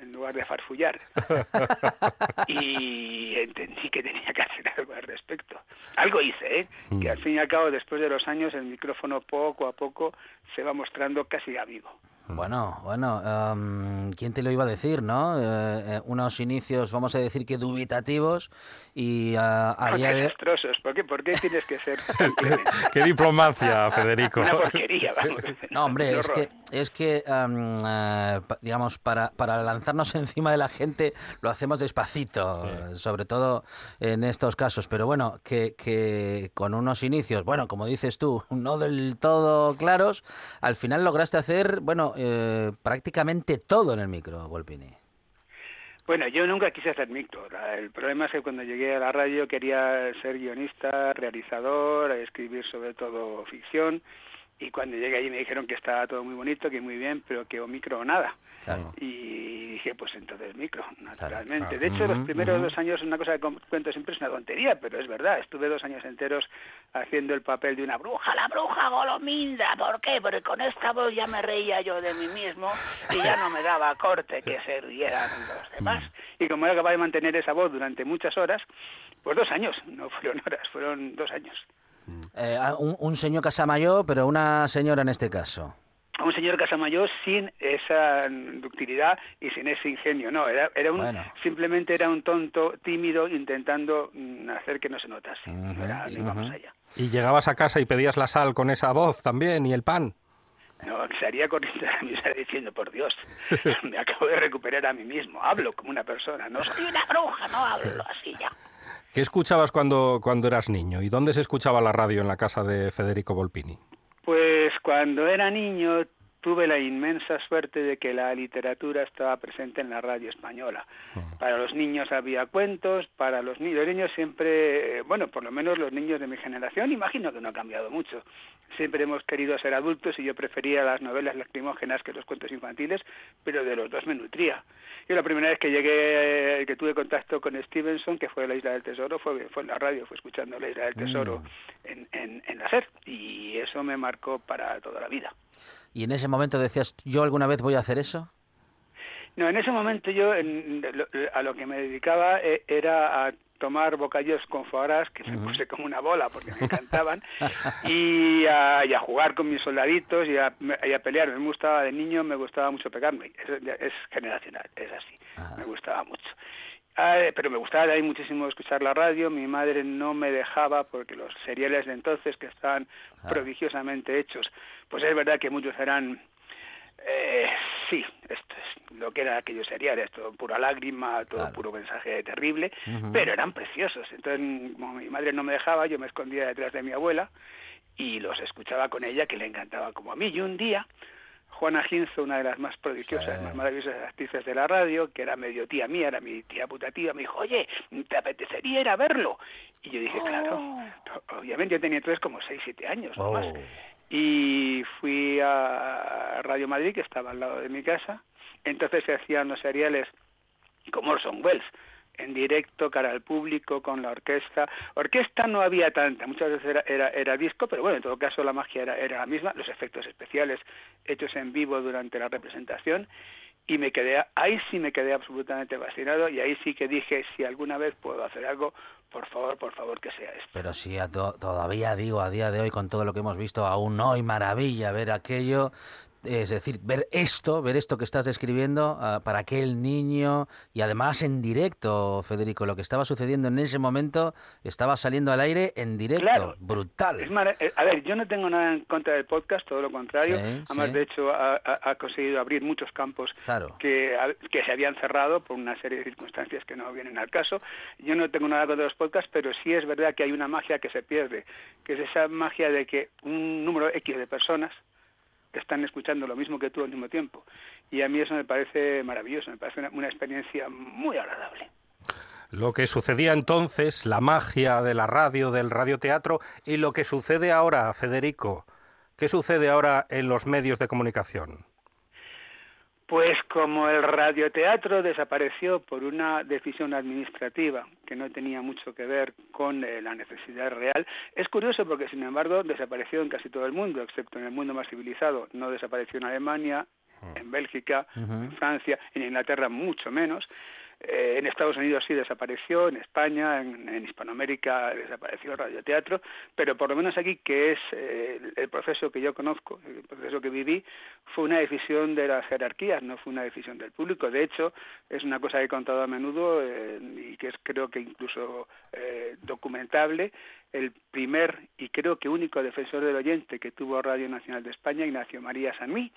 En lugar de farfullar. y entendí que tenía que hacer algo al respecto. Algo hice, ¿eh? Que al fin y al cabo, después de los años, el micrófono poco a poco se va mostrando casi amigo. Bueno, bueno, em, ¿quién te lo iba a decir, no? Eh, eh, unos inicios, vamos a decir que dubitativos y a, a No, día de... desastrosos. ¿Por qué, ¿Por qué tienes que ser? Qué diplomacia, Federico. Una porquería, vamos. No, hombre, es que, es que pa- digamos, para, para lanzarnos encima de la gente lo hacemos despacito, sobre todo en estos casos. Pero bueno, que, que con unos inicios, bueno, como dices tú, no del todo claros, al final lograste hacer, bueno, eh, prácticamente todo en el micro, Volpini. Bueno, yo nunca quise hacer micro. El problema es que cuando llegué a la radio quería ser guionista, realizador, escribir sobre todo ficción. Y cuando llegué allí me dijeron que estaba todo muy bonito, que muy bien, pero que o micro o nada. Claro. Y dije, pues entonces micro, naturalmente. claro. De hecho, los primeros dos años, una cosa que cuento siempre es una tontería, pero es verdad. Estuve dos años enteros haciendo el papel de una bruja, la bruja Golominda. ¿Por qué? Porque con esta voz ya me reía yo de mí mismo y ya no me daba corte que se rieran los demás. Y como era capaz de mantener esa voz durante muchas horas, pues dos años, no fueron horas, fueron dos años. Eh, a- un, un señor Casamayor, pero una señora en este caso. un señor Casamayor sin esa ductilidad y sin ese ingenio. No, era, era un, Bueno. simplemente era un tonto tímido intentando mm, hacer que no se notase. Ujú, Era- no íbamos ujú. allá. Y llegabas a casa y pedías la sal con esa voz también y el pan. No, se haría corriendo a mí estaría diciendo, por Dios, me acabo de recuperar a mí mismo, hablo como una persona, no soy una bruja, no hablo así ya. ¿Qué escuchabas cuando, cuando eras niño? ¿Y dónde se escuchaba la radio en la casa de Federico Volpini? Pues cuando era niño tuve la inmensa suerte de que la literatura estaba presente en la radio española. Para los niños había cuentos, para los niños, los niños siempre, eh, bueno, por lo menos los niños de mi generación, imagino que no ha cambiado mucho. Siempre hemos querido ser adultos y yo prefería las novelas lacrimógenas que los cuentos infantiles, pero de los dos me nutría. Yo la primera vez que llegué, que tuve contacto con Stevenson, que fue la Isla del Tesoro, fue, fue en la radio, fue escuchando la Isla del Tesoro en, en, en la SER, y eso me marcó para toda la vida. Y en ese momento decías, ¿yo alguna vez voy a hacer eso? No, en ese momento yo en- lo- a lo que me dedicaba eh, era a tomar bocadillos con gras, que me puse como una bola porque me encantaban, y a, y a jugar con mis soldaditos y a, y a pelear. Me gustaba de niño, me gustaba mucho pegarme. Es, es generacional, es así. Me gustaba mucho. Ah, pero me gustaba de ahí muchísimo escuchar la radio. Mi madre no me dejaba porque los seriales de entonces que estaban prodigiosamente hechos, pues es verdad que muchos eran eh, sí, esto es lo que era aquellos seriales, todo pura lágrima, todo puro mensaje terrible, pero eran preciosos. Entonces, como mi madre no me dejaba, yo me escondía detrás de mi abuela y los escuchaba con ella, que le encantaba como a mí. Y un día, Juana Ginzo, una de las más prodigiosas, más maravillosas actrices de la radio, que era medio tía mía, era mi tía putativa, me dijo, oye, ¿te apetecería ir a verlo? Y yo dije, claro, obviamente yo tenía entonces como 6, 7 años o más. Y fui a Radio Madrid, que estaba al lado de mi casa. Entonces se hacían los seriales como Orson Welles, en directo, cara al público, con la orquesta. Orquesta no había tanta, muchas veces era, era, era disco, pero bueno, en todo caso la magia era, era la misma, los efectos especiales hechos en vivo durante la representación. Y me quedé, ahí sí me quedé absolutamente fascinado y ahí sí que dije, si alguna vez puedo hacer algo, por favor, por favor, que sea esto. Pero sí, a to- todavía digo, a día de hoy, con todo lo que hemos visto, aún hoy maravilla ver aquello. Es decir, ver esto, ver esto que estás describiendo ah, para aquel niño y además en directo, Federico, lo que estaba sucediendo en ese momento estaba saliendo al aire en directo. Claro. Brutal. Es eh, a ver, yo no tengo nada en contra del podcast, todo lo contrario. Sí, Además, sí. de hecho, ha, conseguido abrir muchos campos Claro. que, que se habían cerrado por una serie de circunstancias que no vienen al caso. Yo no tengo nada contra los podcasts, pero sí es verdad que hay una magia que se pierde, que es esa magia de que un número X de personas están escuchando lo mismo que tú al mismo tiempo. Y a mí eso me parece maravilloso, me parece una, una experiencia muy agradable. Lo que sucedía entonces, la magia de la radio, del radioteatro, y lo que sucede ahora, Federico. ¿Qué sucede ahora en los medios de comunicación? Pues como el radioteatro desapareció por una decisión administrativa que no tenía mucho que ver con eh, la necesidad real, es curioso porque sin embargo desapareció en casi todo el mundo, excepto en el mundo más civilizado. No desapareció en Alemania, en Bélgica, en Francia, en Inglaterra mucho menos. Eh, en Estados Unidos sí desapareció, en España, en, Hispanoamérica desapareció el radioteatro, pero por lo menos aquí, que es eh, el, el proceso que yo conozco, el proceso que viví, fue una decisión de las jerarquías, no fue una decisión del público. De hecho, es una cosa que he contado a menudo eh, y que es creo que incluso eh, documentable, el primer y creo que único defensor del oyente que tuvo Radio Nacional de España, Ignacio María Sanmí,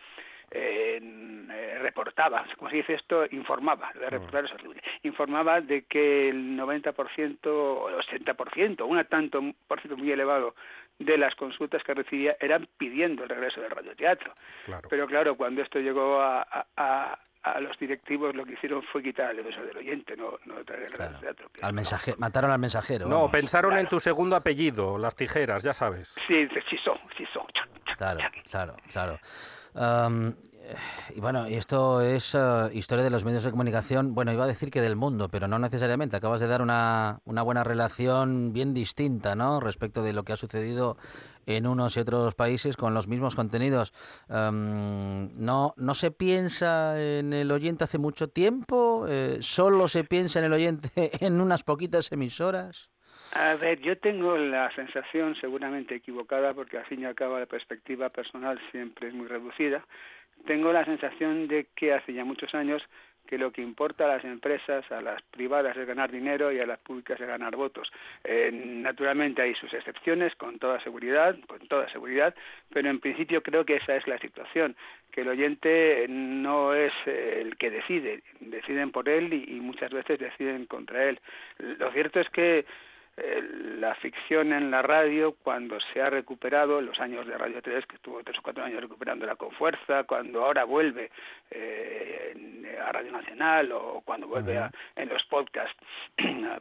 eh, reportaba, como se dice esto, informaba, lo de reportar es horrible, informaba de que el 90% o el 80%, un tanto por ciento muy elevado de las consultas que recibía eran pidiendo el regreso del radioteatro. Claro. Pero claro, cuando esto llegó a, a- a- los directivos, lo que hicieron fue quitar el defensor del oyente, no, no traer el radioteatro. que Al no. mensaje, mataron al mensajero. No, vamos. pensaron en tu segundo apellido, las tijeras, ya sabes. Sí, dice, sí son, sí son. Claro, claro, claro. Y bueno, esto es eh, historia de los medios de comunicación, bueno, iba a decir que del mundo, pero no necesariamente. Acabas de dar una, una buena relación bien distinta, ¿no? Respecto de lo que ha sucedido en unos y otros países con los mismos contenidos. Am, no, ¿No se piensa en el oyente hace mucho tiempo? Eh, ¿Solo se piensa en el oyente en unas poquitas emisoras? A ver, yo tengo la sensación, seguramente equivocada, porque al fin y al cabo la perspectiva personal siempre es muy reducida, tengo la sensación de que hace ya muchos años que lo que importa a las empresas, a las privadas es ganar dinero y a las públicas es ganar votos. Eh, naturalmente hay sus excepciones, con toda seguridad, con toda seguridad, pero en principio creo que esa es la situación, que el oyente no es el que decide, deciden por él y, y muchas veces deciden contra él. Lo cierto es que la ficción en la radio cuando se ha recuperado en los años de Radio 3 que estuvo tres o cuatro años recuperándola con fuerza cuando ahora vuelve eh, en- a Radio Nacional o cuando vuelve a- en los podcasts a,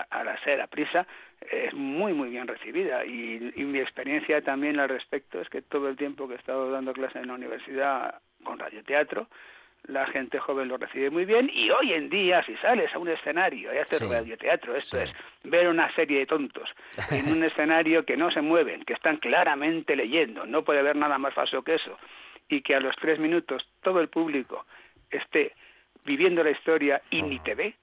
a, a la SER, a prisa es muy muy bien recibida. Y, y mi experiencia también al respecto es que todo el tiempo que he estado dando clases en la universidad con radioteatro la gente joven lo recibe muy bien y hoy en día si sales a un escenario y haces Sí, radioteatro, esto sí. es ver una serie de tontos en un escenario que no se mueven, que están claramente leyendo, no puede haber nada más falso que eso, y que a los tres minutos todo el público esté viviendo la historia y ni te ve,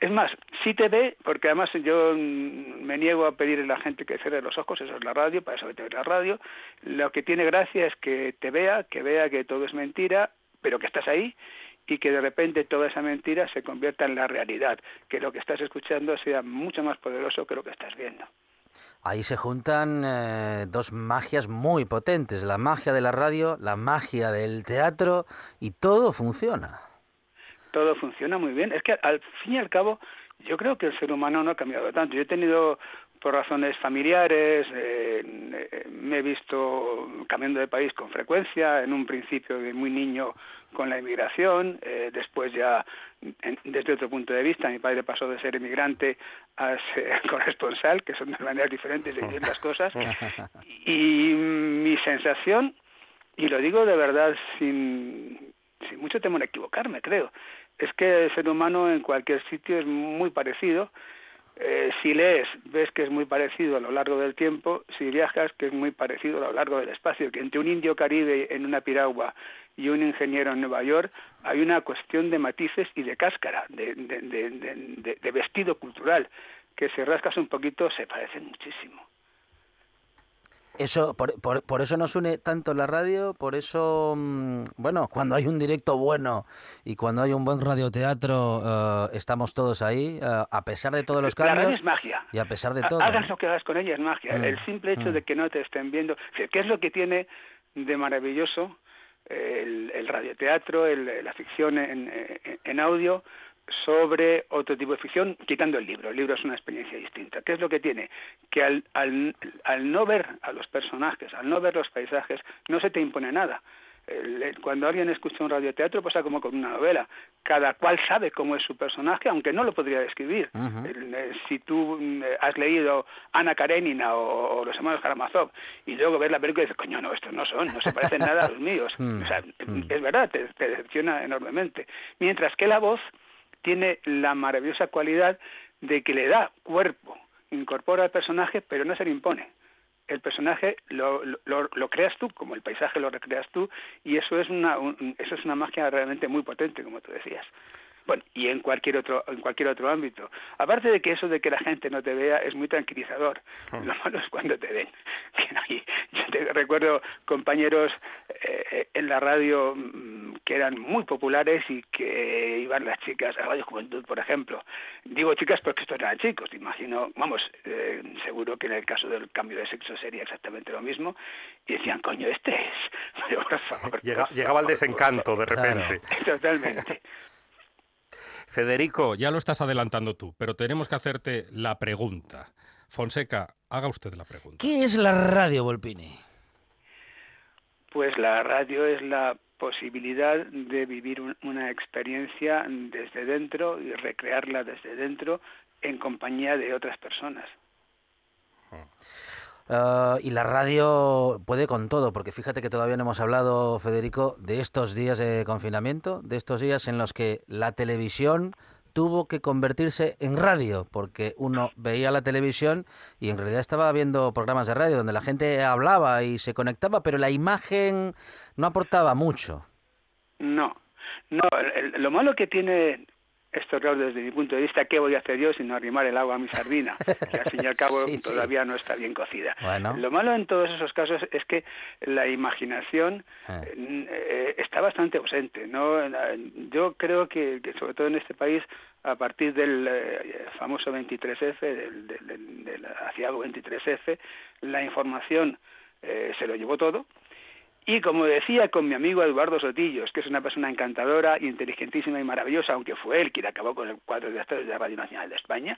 Es más, sí te ve, porque además yo mm, me niego a pedir a la gente que cierre los ojos, eso es la radio, para eso vete a ver la radio. Lo que tiene gracia es que te vea, que vea que todo es mentira, pero que estás ahí y que de repente toda esa mentira se convierta en la realidad, que lo que estás escuchando sea mucho más poderoso que lo que estás viendo. Ahí se juntan eh, dos magias muy potentes, la magia de la radio, la magia del teatro y todo funciona. todo funciona muy bien. Es que al fin y al cabo, yo creo que el ser humano no ha cambiado tanto. Yo he tenido, por razones familiares, eh, eh, me he visto cambiando de país con frecuencia, en un principio de muy niño con la inmigración, eh, después ya desde otro punto de vista, mi padre pasó de ser emigrante a ser corresponsal, que son de maneras diferentes de vivir las cosas, y mi sensación, y lo digo de verdad sin, sin mucho temor a equivocarme, creo, es que el ser humano en cualquier sitio es muy parecido. Eh, si lees, ves que es muy parecido a lo largo del tiempo. Si viajas, que es muy parecido a lo largo del espacio. Que entre un indio caribe en una piragua y un ingeniero en Nueva York hay una cuestión de matices y de cáscara, de, de, de, de- vestido cultural, que si rascas un poquito se parecen muchísimo. Eso, por, por- por eso nos une tanto la radio, por eso, mm, bueno, cuando hay un directo bueno y cuando hay un buen radioteatro, eh, estamos todos ahí, eh, a pesar de todos los La radio cambios es magia. y a pesar de todo. Hagas lo que hagas con ella es magia. Mm, El simple hecho mm. de que no te estén viendo. ¿Qué es lo que tiene de maravilloso el, el radioteatro, el- la ficción en, en- en audio sobre otro tipo de ficción, quitando el libro? El libro es una experiencia distinta. ¿Qué es lo que tiene? Que al, al, al no ver a los personajes, al no ver los paisajes, no se te impone nada. Cuando alguien escucha un radioteatro pasa como con una novela. Cada cual sabe cómo es su personaje, aunque no lo podría describir. Eh, si tú mm, has leído Ana Karenina o, o Los hermanos Karamazov y luego ves la película y dices, coño, no, estos no son, no se parecen nada a los míos. Mm, O sea, mm. es verdad, te, te decepciona enormemente. Mientras que la voz tiene la maravillosa cualidad de que le da cuerpo, incorpora al personaje, pero no se le impone. El personaje lo, lo- lo, creas tú, como el paisaje lo recreas tú, y eso es una un- eso es una magia realmente muy potente, como tú decías. Bueno, y en cualquier otro en cualquier otro ámbito. Aparte de que eso de que la gente no te vea es muy tranquilizador. Lo malo es cuando te ven. Yo te recuerdo compañeros eh, en la radio mm, que eran muy populares y que iban las chicas a Radio Juventud, por ejemplo. Digo chicas porque estos eran chicos, imagino, vamos, eh, seguro que en el caso del cambio de sexo sería exactamente lo mismo. Y decían, coño, este es. Pero, por favor, Llega- por llegaba el desencanto de Claro. repente. Totalmente. Federico, ya lo estás adelantando tú, pero tenemos que hacerte la pregunta. Fonseca, haga usted la pregunta. ¿Qué es la radio, Volpini? Pues la radio es la posibilidad de vivir un- una experiencia desde dentro y recrearla desde dentro en compañía de otras personas. Ah, y la radio puede con todo, porque fíjate que todavía no hemos hablado, Federico, de estos días de confinamiento, de estos días en los que la televisión tuvo que convertirse en radio, porque uno veía la televisión y en realidad estaba viendo programas de radio donde la gente hablaba y se conectaba, pero la imagen no aportaba mucho. No, no, el- lo malo que tiene esto, claro, desde mi punto de vista, ¿qué voy a hacer yo sino arrimar el agua a mi sardina? Que al fin y al cabo Sí, sí. todavía no está bien cocida. Bueno. Lo malo en todos esos casos es que la imaginación Ah. eh, eh, está bastante ausente. ¿no? Yo creo que, que sobre todo en este país, a partir del eh, famoso 23F, del, del, del- del aciago 23F, la información eh, se lo llevó todo. Y como decía con mi amigo Eduardo Sotillos, que es una persona encantadora, inteligentísima y maravillosa, aunque fue él quien acabó con el cuadro de actores de Radio Nacional de España,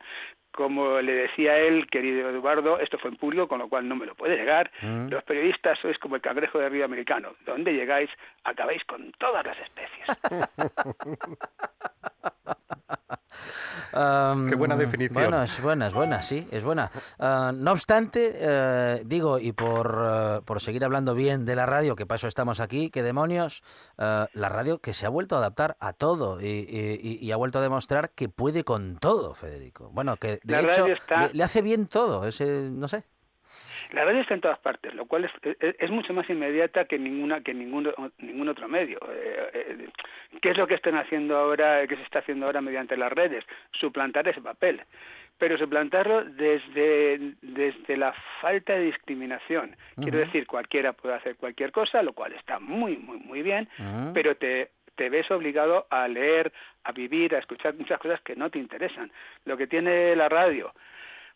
como le decía él, querido Eduardo, esto fue en público, con lo cual no me lo puede negar, Mm. los periodistas sois como el cangrejo de río americano, donde llegáis acabáis con todas las especies. Qué buena definición. Bueno, es buena, es buena, sí, es buena. Ah, no obstante, eh, digo, y por, eh, por seguir hablando bien de la radio, que para eso estamos aquí, que demonios, eh, la radio que se ha vuelto a adaptar a todo y, y- y- y ha vuelto a demostrar que puede con todo, Federico. Bueno, que de La hecho está- le, le hace bien todo, ese, no sé. La radio está en todas partes, lo cual es, es, es mucho más inmediata que ninguna que ningún, ningún otro medio. Eh, eh, ¿Qué es lo que están haciendo ahora, que se está haciendo ahora mediante las redes? Suplantar ese papel pero suplantarlo desde, desde la falta de discriminación. Quiero decir, cualquiera puede hacer cualquier cosa, lo cual está muy, muy, muy bien, pero te, te ves obligado a leer, a vivir, a escuchar muchas cosas que no te interesan. Lo que tiene la radio,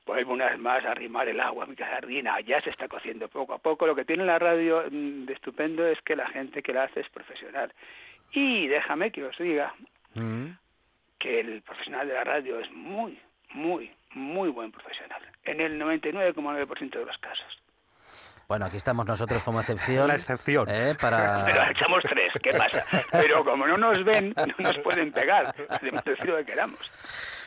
vuelvo una vez más a arrimar el agua a mi sardina, ya se está cociendo poco a poco. Lo que tiene la radio mm, de estupendo es que la gente que la hace es profesional. Y déjame que os diga Mm. que el profesional de la radio es muy, muy, muy buen profesional. En el 99,9% de los casos. Bueno, aquí estamos nosotros como excepción. La excepción. ¿eh? Para... Pero echamos tres, ¿qué pasa? Pero como no nos ven, no nos pueden pegar. Podemos decir lo que queramos.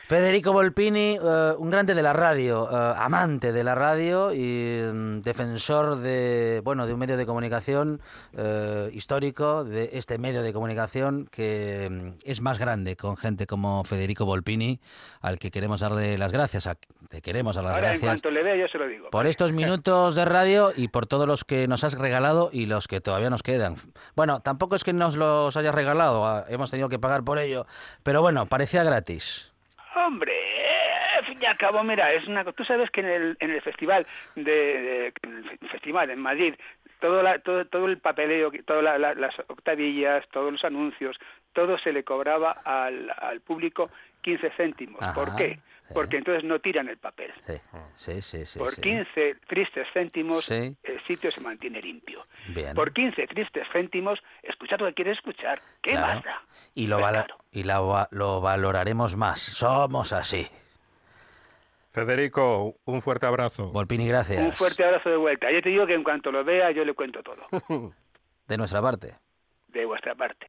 Federico Volpini, eh, un grande de la radio, eh, amante de la radio y mm, defensor de bueno de un medio de comunicación eh, histórico, de este medio de comunicación que mm, es más grande con gente como Federico Volpini, al que queremos darle las gracias, a, te queremos dar las Ahora, en gracias cuanto le vea, yo se lo digo. por estos minutos de radio y por todos los que nos has regalado y los que todavía nos quedan. Bueno, tampoco es que nos los hayas regalado, ah, hemos tenido que pagar por ello, pero bueno, parecía gratis. Hombre, al fin y al cabo, mira, es una Tú sabes que en el, en el festival de, de- en el festival en Madrid, todo, la- todo, todo el papeleo, todas la- la- las octavillas, todos los anuncios, todo se le cobraba al, al público 15 céntimos. Ajá, ¿Por qué? Porque entonces no tiran el papel. Sí, sí, sí. Por sí. 15 tristes céntimos, Sí. el sitio se mantiene limpio. Bien. Por 15 tristes céntimos, escuchar lo que quieres escuchar. ¿Qué Claro. da? Y lo, Pues claro. y la lo valoraremos más. Somos así. Federico, un fuerte abrazo. Volpini, gracias. Un fuerte abrazo de vuelta. Yo te digo que en cuanto lo vea, yo le cuento todo. De nuestra parte. De vuestra parte.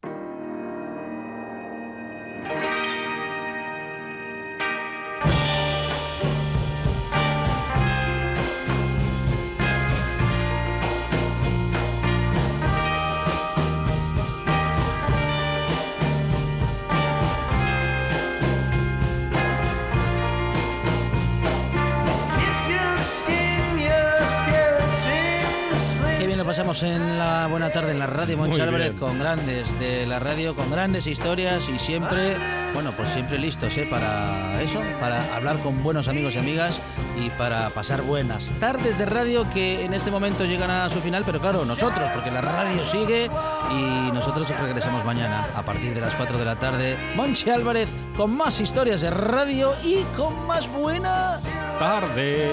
Pasamos en la buena tarde en la radio Monchi Muy Álvarez con grandes de la radio, con grandes historias y siempre, bueno, pues siempre listos, ¿eh? Para eso, para hablar con buenos amigos y amigas y para pasar buenas tardes de radio que en este momento llegan a su final, pero claro, nosotros, porque la radio sigue y nosotros regresamos mañana a partir de las 4 de la tarde. Monchi Álvarez con más historias de radio y con más buena Tarde.